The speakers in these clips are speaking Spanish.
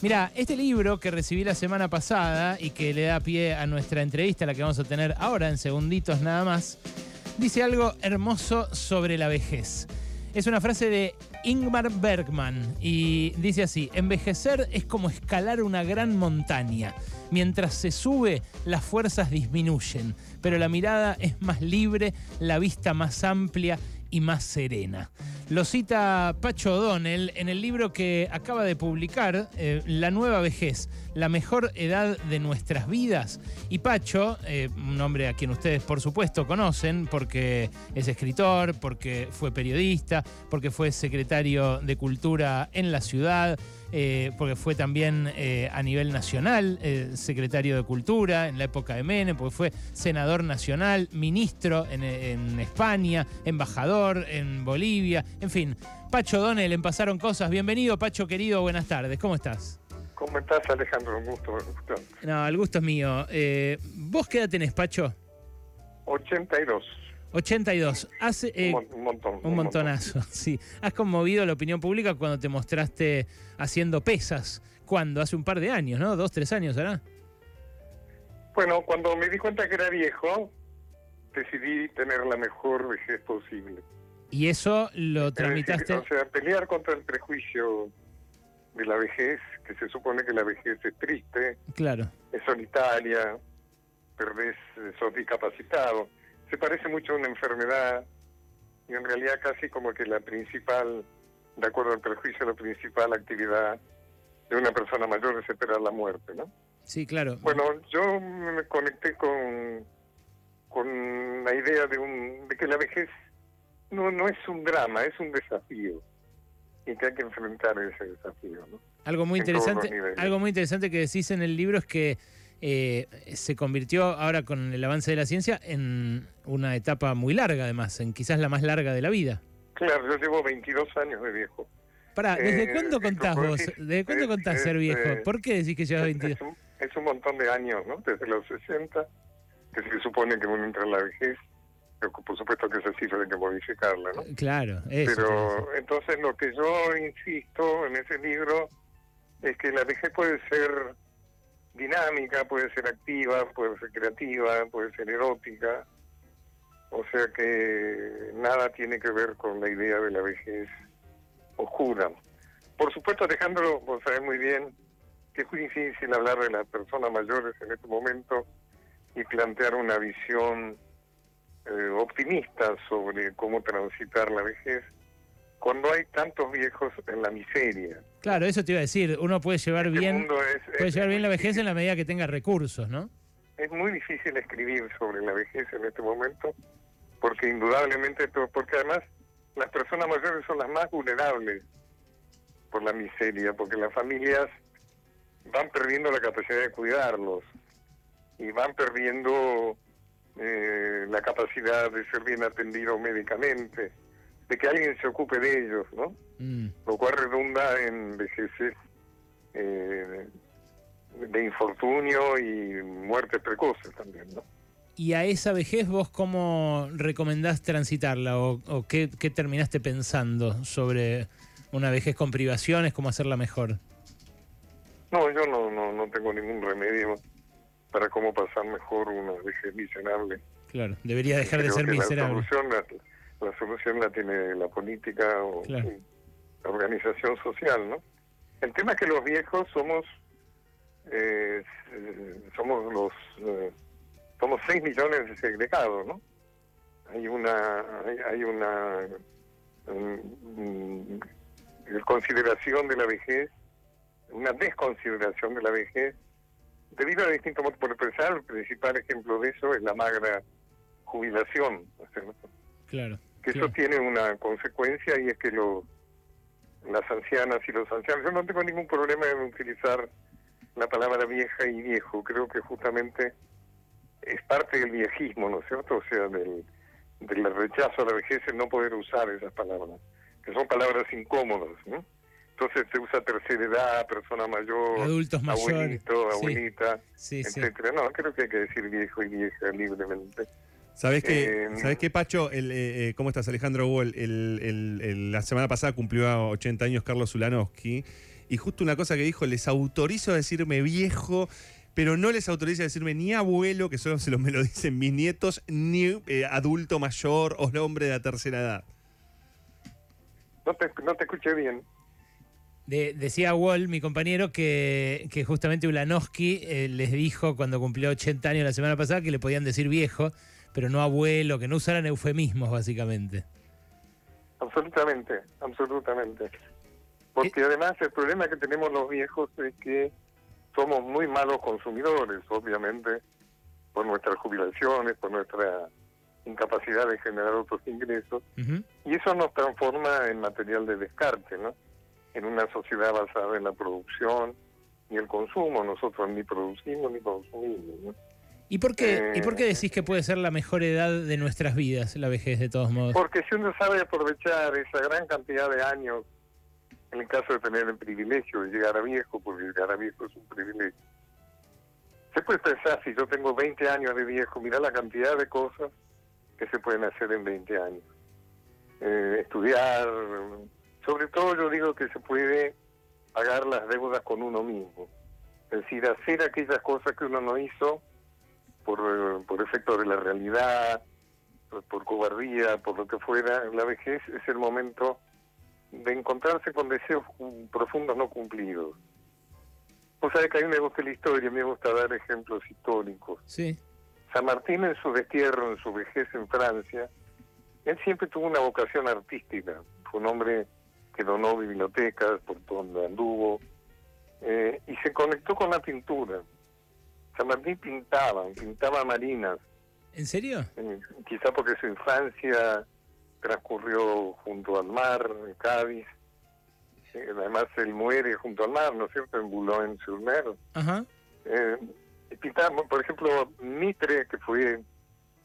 Mira, este libro que recibí la semana pasada y que le da pie a nuestra entrevista, la que vamos a tener ahora en segunditos nada más, dice algo hermoso sobre la vejez. Es una frase de Ingmar Bergman y dice así, envejecer es como escalar una gran montaña. Mientras se sube, las fuerzas disminuyen, pero la mirada es más libre, la vista más amplia y más serena. Lo cita Pacho O'Donnell en el libro que acaba de publicar, eh, La nueva vejez, la mejor edad de nuestras vidas. Y Pacho, eh, un hombre a quien ustedes por supuesto conocen, porque es escritor, porque fue periodista, porque fue secretario de Cultura en la ciudad, eh, porque fue también a nivel nacional secretario de Cultura en la época de Menem, porque fue senador nacional, ministro en, en España, embajador en Bolivia, en fin, Pacho Donel, en Pasaron Cosas. Bienvenido, Pacho querido, buenas tardes. ¿Cómo estás? ¿Cómo estás, Alejandro? Un gusto. No, el gusto es mío. Eh, ¿Vos qué edad tenés, Pacho? 82. 82. Hace, eh, un, montón. Un, montonazo, sí. Has conmovido la opinión pública cuando te mostraste haciendo pesas. ¿Cuándo? Hace un par de años, ¿no? Dos, tres años, ¿verdad? Bueno, cuando me di cuenta que era viejo, decidí tener la mejor vejez posible. Y eso lo tramitaste. o sea, pelear contra el prejuicio de la vejez, que se supone que la vejez es triste, claro. es solitaria, perdés, sos discapacitado. Se parece mucho a una enfermedad y en realidad casi como que la principal, de acuerdo al prejuicio, la principal actividad de una persona mayor es esperar la muerte, ¿no? Sí, claro. Bueno, yo me conecté con, con la idea de, un, de que la vejez no, no es un drama, es un desafío y que hay que enfrentar ese desafío. ¿no? Algo muy interesante, algo muy interesante que decís en el libro es que eh, se convirtió ahora con el avance de la ciencia en una etapa muy larga, además, en quizás la más larga de la vida. Claro, yo llevo 22 años de viejo. Pará, ¿desde eh, cuándo contás vos? ¿Desde cuándo contás ser viejo? ¿Por qué decís que llevas 22? Es un, es un montón de años, ¿no? Desde los 60, que se supone que uno entra en la vejez por supuesto que esa cifra hay que modificarla, ¿no? Claro, eso. Pero entonces lo que yo insisto en ese libro es que la vejez puede ser dinámica, puede ser activa, puede ser creativa, puede ser erótica, o sea que nada tiene que ver con la idea de la vejez oscura. Por supuesto, Alejandro, vos sabés muy bien que es muy difícil hablar de las personas mayores en este momento y plantear una visión eh, optimista sobre cómo transitar la vejez cuando hay tantos viejos en la miseria. Claro, eso te iba a decir, uno puede llevar este bien puede llevar bien la vejez en la medida que tenga recursos, ¿no? Es muy difícil escribir sobre la vejez en este momento porque indudablemente porque además las personas mayores son las más vulnerables por la miseria, porque las familias van perdiendo la capacidad de cuidarlos y van perdiendo eh, la capacidad de ser bien atendido médicamente, de que alguien se ocupe de ellos, ¿no? Mm. Lo cual redunda en vejeces eh, de infortunio y muertes precoces también, ¿no? ¿Y a esa vejez vos cómo recomendás transitarla o, o qué, qué, terminaste pensando sobre una vejez con privaciones, cómo hacerla mejor? No, yo no, no, no tengo ningún remedio para cómo pasar mejor una vejez miserable. Claro, debería dejar de ser miserable. La solución la, solución la tiene la política o la organización social, ¿no? El tema es que los viejos somos eh, somos los eh, somos 6 millones de segregados, ¿no? Hay una hay, una consideración de la vejez, una desconsideración de la vejez debido a distintos motivos. Por empezar, el principal ejemplo de eso es la magra jubilación. Claro. Que eso tiene una consecuencia y es que lo, las ancianas y los ancianos, yo no tengo ningún problema en utilizar la palabra vieja y viejo, creo que justamente es parte del viejismo, ¿no es cierto? O sea, del, del rechazo a la vejez, el no poder usar esas palabras, que son palabras incómodas, ¿no? Entonces se usa tercera edad, persona mayor, adultos mayores, abuelito, abuelita, etcétera. No, creo que hay que decir viejo y vieja libremente. ¿Sabes qué, eh, ¿sabes qué Pacho? El, eh, eh, ¿Cómo estás, Alejandro Hugo? El, la semana pasada cumplió 80 años Carlos Zulanowski y justo una cosa que dijo, les autorizo a decirme viejo, pero no les autoriza a decirme ni abuelo, que solo se lo, me lo dicen mis nietos, ni eh, adulto mayor o hombre de la tercera edad. No te, no te escuché bien. Decía Wall, mi compañero, que, que justamente Ulanowski eh, les dijo cuando cumplió 80 años la semana pasada que le podían decir viejo, pero no abuelo, que no usaran eufemismos, básicamente. Absolutamente, absolutamente. Porque además el problema que tenemos los viejos es que somos muy malos consumidores, obviamente, por nuestras jubilaciones, por nuestra incapacidad de generar otros ingresos, y eso nos transforma en material de descarte, ¿no? En una sociedad basada en la producción y el consumo, nosotros ni producimos ni consumimos, ¿no? ¿Y por, qué, ¿Y por qué eh, decís que puede ser la mejor edad de nuestras vidas, la vejez, de todos modos? Porque si uno sabe aprovechar esa gran cantidad de años, en el caso de tener el privilegio de llegar a viejo, porque llegar a viejo es un privilegio, se puede pensar, si yo tengo 20 años de viejo, mira la cantidad de cosas que se pueden hacer en 20 años. Eh, estudiar, sobre todo yo digo que se puede pagar las deudas con uno mismo. Es decir, hacer aquellas cosas que uno no hizo por, por efecto de la realidad, por, cobardía, por lo que fuera, la vejez es el momento de encontrarse con deseos profundos no cumplidos. Vos sabés que a mí me gusta la historia, me gusta dar ejemplos históricos. Sí. San Martín en su destierro, en su vejez en Francia, él siempre tuvo una vocación artística. Fue un hombre que donó bibliotecas por donde anduvo eh, y se conectó con la pintura. San Martín pintaba, pintaba marinas. ¿En serio? quizá porque su infancia transcurrió junto al mar, en Cádiz. además, él muere junto al mar, ¿no es cierto?, en Boulogne-sur-Mer. Ajá. Eh, pintaba, por ejemplo, Mitre, que fue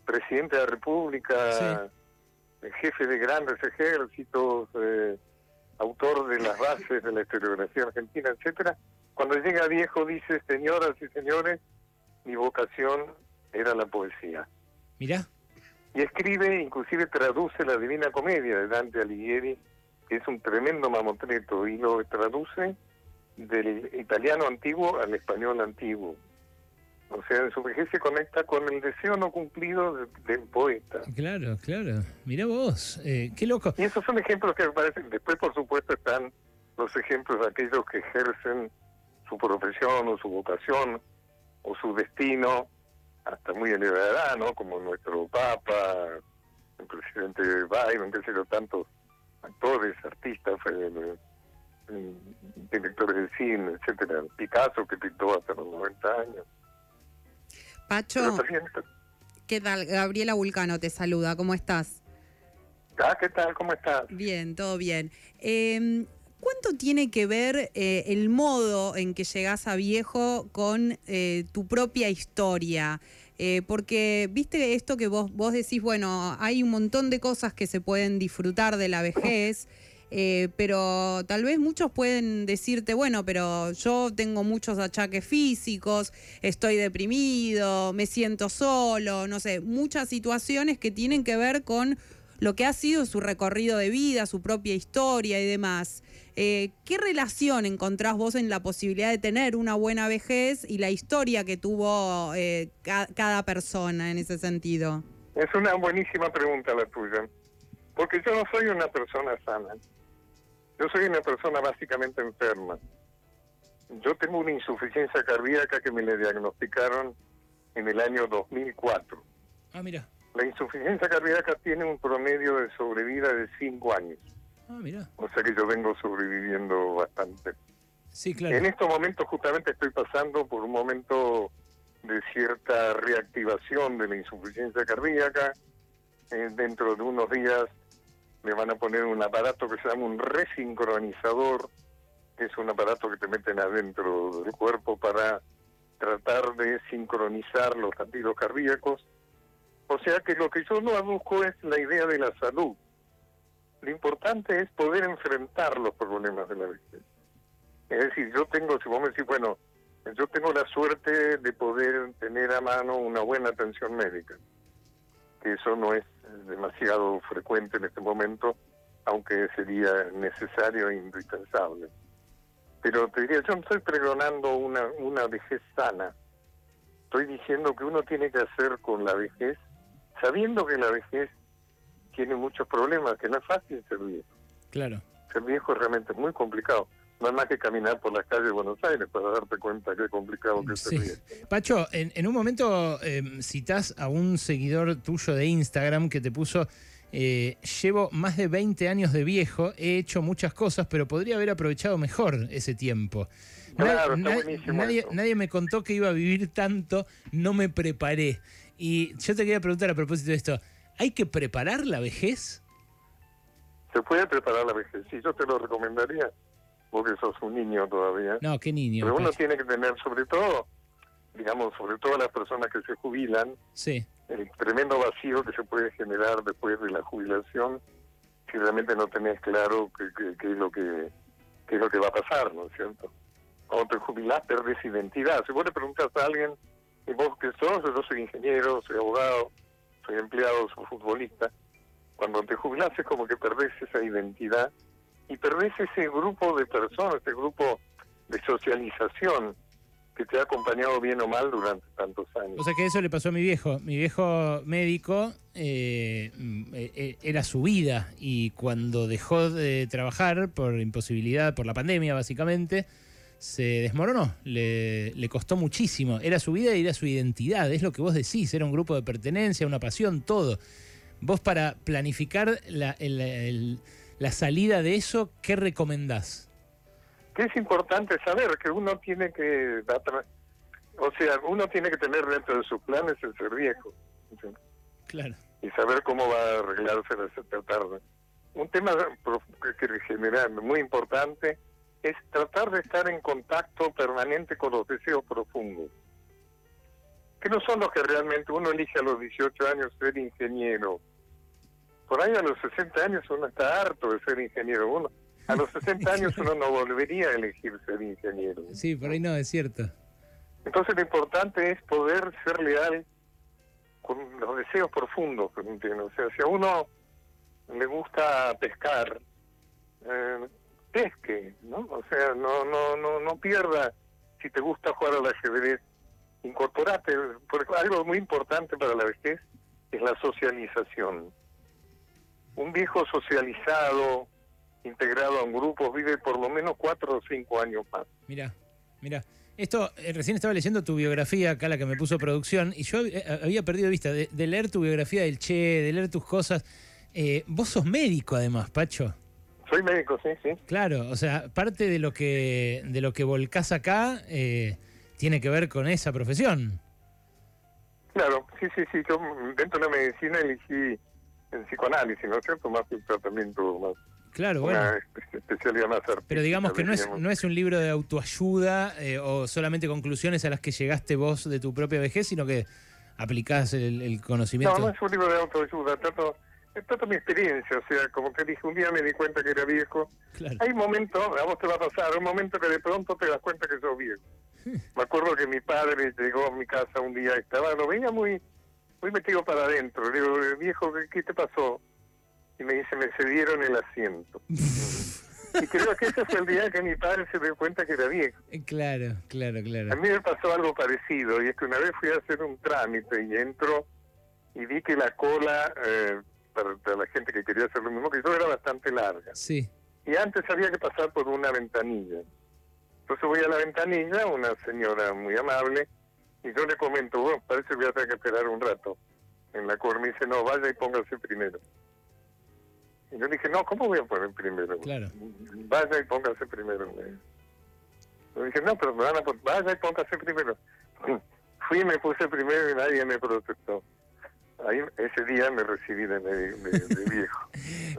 presidente de la República, jefe de grandes ejércitos, eh, autor de las bases de la historiografía argentina, etcétera. Cuando llega viejo dice, señoras y señores, mi vocación era la poesía. Mira. Y escribe, inclusive traduce la Divina Comedia de Dante Alighieri, que es un tremendo mamotreto, y lo traduce del italiano antiguo al español antiguo. O sea, su vejez se conecta con el deseo no cumplido del poeta. Claro, claro. Mira vos, eh, qué loco. Y esos son ejemplos que me parecen. Después, por supuesto, están los ejemplos de aquellos que ejercen su profesión o su vocación o su destino hasta muy elevada edad, ¿no? Como nuestro Papa, el presidente Biden, qué sé yo, tantos actores, artistas, eh, eh, directores de cine, etcétera. Picasso, que pintó hasta los 90 años. Pacho, ¿qué tal? Gabriela Vulcano te saluda, ¿cómo estás? Ah, ¿qué tal? ¿Cómo estás? Bien, todo bien. Eh, ¿Cuánto tiene que ver eh, el modo en que llegas a viejo con eh, tu propia historia? Eh, porque, viste esto que vos, vos decís, bueno, hay un montón de cosas que se pueden disfrutar de la vejez, pero tal vez muchos pueden decirte, bueno, pero yo tengo muchos achaques físicos, estoy deprimido, me siento solo, no sé, muchas situaciones que tienen que ver con lo que ha sido su recorrido de vida, su propia historia y demás. Eh, ¿Qué relación encontrás vos en la posibilidad de tener una buena vejez y la historia que tuvo eh, cada persona en ese sentido? Es una buenísima pregunta la tuya, porque yo no soy una persona sana. Yo soy una persona básicamente enferma. Yo tengo una insuficiencia cardíaca que me le diagnosticaron en el año 2004. Ah, mira. La insuficiencia cardíaca tiene un promedio de sobrevida de 5 años. Ah, mira. O sea que yo vengo sobreviviendo bastante. Sí, claro. En estos momentos justamente estoy pasando por un momento de cierta reactivación de la insuficiencia cardíaca. Eh, dentro de unos días me van a poner un aparato que se llama un resincronizador, que es un aparato que te meten adentro del cuerpo para tratar de sincronizar los latidos cardíacos. O sea que lo que yo no aduzco es la idea de la salud. Lo importante es poder enfrentar los problemas de la vejez. Es decir, yo tengo, si vos me decís, bueno, yo tengo la suerte de poder tener a mano una buena atención médica, que eso no es demasiado frecuente en este momento, aunque sería necesario e indispensable. Pero te diría, yo no estoy pregonando una, una vejez sana. Estoy diciendo que uno tiene que hacer con la vejez, sabiendo que la vejez tiene muchos problemas, que no es fácil ser viejo. Claro. Ser viejo es realmente muy complicado. No más que caminar por las calles de Buenos Aires para darte cuenta es complicado que Sí. viejo. Pacho, en, en un momento eh, citás a un seguidor tuyo de Instagram que te puso, eh, llevo más de 20 años de viejo, he hecho muchas cosas, pero podría haber aprovechado mejor ese tiempo. Claro, está na- buenísimo nadie, eso. nadie me contó que iba a vivir tanto, no me preparé. Y yo te quería preguntar a propósito de esto, ¿hay que preparar la vejez? Se puede preparar la vejez. Sí, yo te lo recomendaría, porque sos un niño todavía. No, qué niño. Pero uno tiene que tener, sobre todo, digamos, sobre todo las personas que se jubilan, Sí, el tremendo vacío que se puede generar después de la jubilación si realmente no tenés claro qué, qué- qué es lo que qué es lo que va a pasar, ¿no es cierto? Cuando te jubilás perdés identidad. Si vos le preguntas a alguien, ¿y vos qué sos? Yo soy ingeniero, soy abogado, soy empleado, soy futbolista. Cuando te jubilás es como que perdés esa identidad y perdés ese grupo de personas, ese grupo de socialización que te ha acompañado bien o mal durante tantos años. O sea que eso le pasó a mi viejo. Mi viejo médico eh, mm, eh, eh, era su vida y cuando dejó de trabajar por imposibilidad, por la pandemia básicamente, se desmoronó. Le, le costó muchísimo. Era su vida y era su identidad. Es lo que vos decís. Era un grupo de pertenencia, una pasión, todo. Vos para planificar la, el- la salida de eso, ¿qué recomendás? que es importante saber que uno tiene que o sea uno tiene que tener dentro de sus planes el ser viejo ¿sí? Claro. y saber cómo va a arreglarse esa tarde un tema que general muy importante es tratar de estar en contacto permanente con los deseos profundos que no son los que realmente uno elige a los 18 años ser ingeniero por ahí a los 60 años uno está harto de ser ingeniero uno a los 60 años uno no volvería a elegir ser ingeniero. Sí, por ahí no, es cierto. Entonces lo importante es poder ser leal con los deseos profundos que uno tiene. O sea, si a uno le gusta pescar, eh, pesque, ¿no? O sea, no, no, no, no pierda. Si te gusta jugar al ajedrez, incorporate. Porque algo muy importante para la vejez es la socialización. Un viejo socializado, integrado a un grupo, vive por lo menos cuatro o cinco años más. Mira, mira. Esto, eh, recién estaba leyendo tu biografía, acá la que me puso producción, y yo eh, había perdido vista de, de leer tu biografía del Che, de leer tus cosas. Eh, vos sos médico además, Pacho. Soy médico, sí, sí. Claro, o sea, parte de lo que, de lo que volcás acá eh, tiene que ver con esa profesión. Claro, sí, sí, sí. Yo mm, dentro de la medicina elegí el psicoanálisis, ¿no es cierto? Más que un tratamiento, más, Claro, bueno. una espe- especialidad más artística. Pero digamos que no es, no es un libro de autoayuda eh, o solamente conclusiones a las que llegaste vos de tu propia vejez, sino que aplicás el, el conocimiento. No, no es un libro de autoayuda, trato, trato mi experiencia, o sea, como que dije, un día me di cuenta que era viejo. Claro. Hay momentos, a vos te va a pasar, un momento que de pronto te das cuenta que sos viejo. Me acuerdo que mi padre llegó a mi casa un día, estaba, lo veía muy muy metido para adentro. Le digo, viejo, ¿qué, te pasó? Y me dice, me cedieron el asiento. y creo que ese fue el día que mi padre se dio cuenta que era viejo. Eh, Claro, claro, A claro. mí me pasó algo parecido, y es que una vez fui a hacer un trámite y entro y vi que la cola eh, para, para la gente que quería hacer lo mismo que yo era bastante larga. Sí. Y antes había que pasar por una ventanilla. Entonces voy a la ventanilla, una señora muy amable, y yo le comento, bueno, parece que voy a tener que esperar un rato. En la cor me dice, no, vaya y póngase primero. Y yo dije, no, ¿cómo voy a poner primero? Claro. Vaya y póngase primero. me- Yo dije, no, pero me van a pon- vaya y póngase primero. Fui y me puse primero y nadie me protestó. Ahí, ese día me recibí de- de viejo.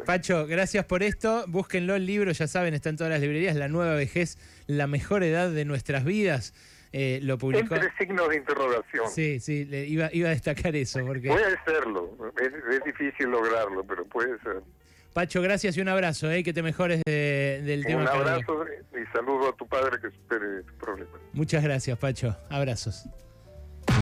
Pacho, gracias por esto. Búsquenlo el libro, ya saben, está en todas las librerías. La nueva vejez, la mejor edad de nuestras vidas. Eh, lo publicó. Entre signos de interrogación. Sí, sí, le iba, iba a destacar eso, porque. Puede serlo, es, es difícil lograrlo, pero puede ser. Pacho, gracias y un abrazo, eh, que te mejores de- del tema. Un abrazo y saludo a tu padre que supere su problema. Muchas gracias, Pacho. Abrazos.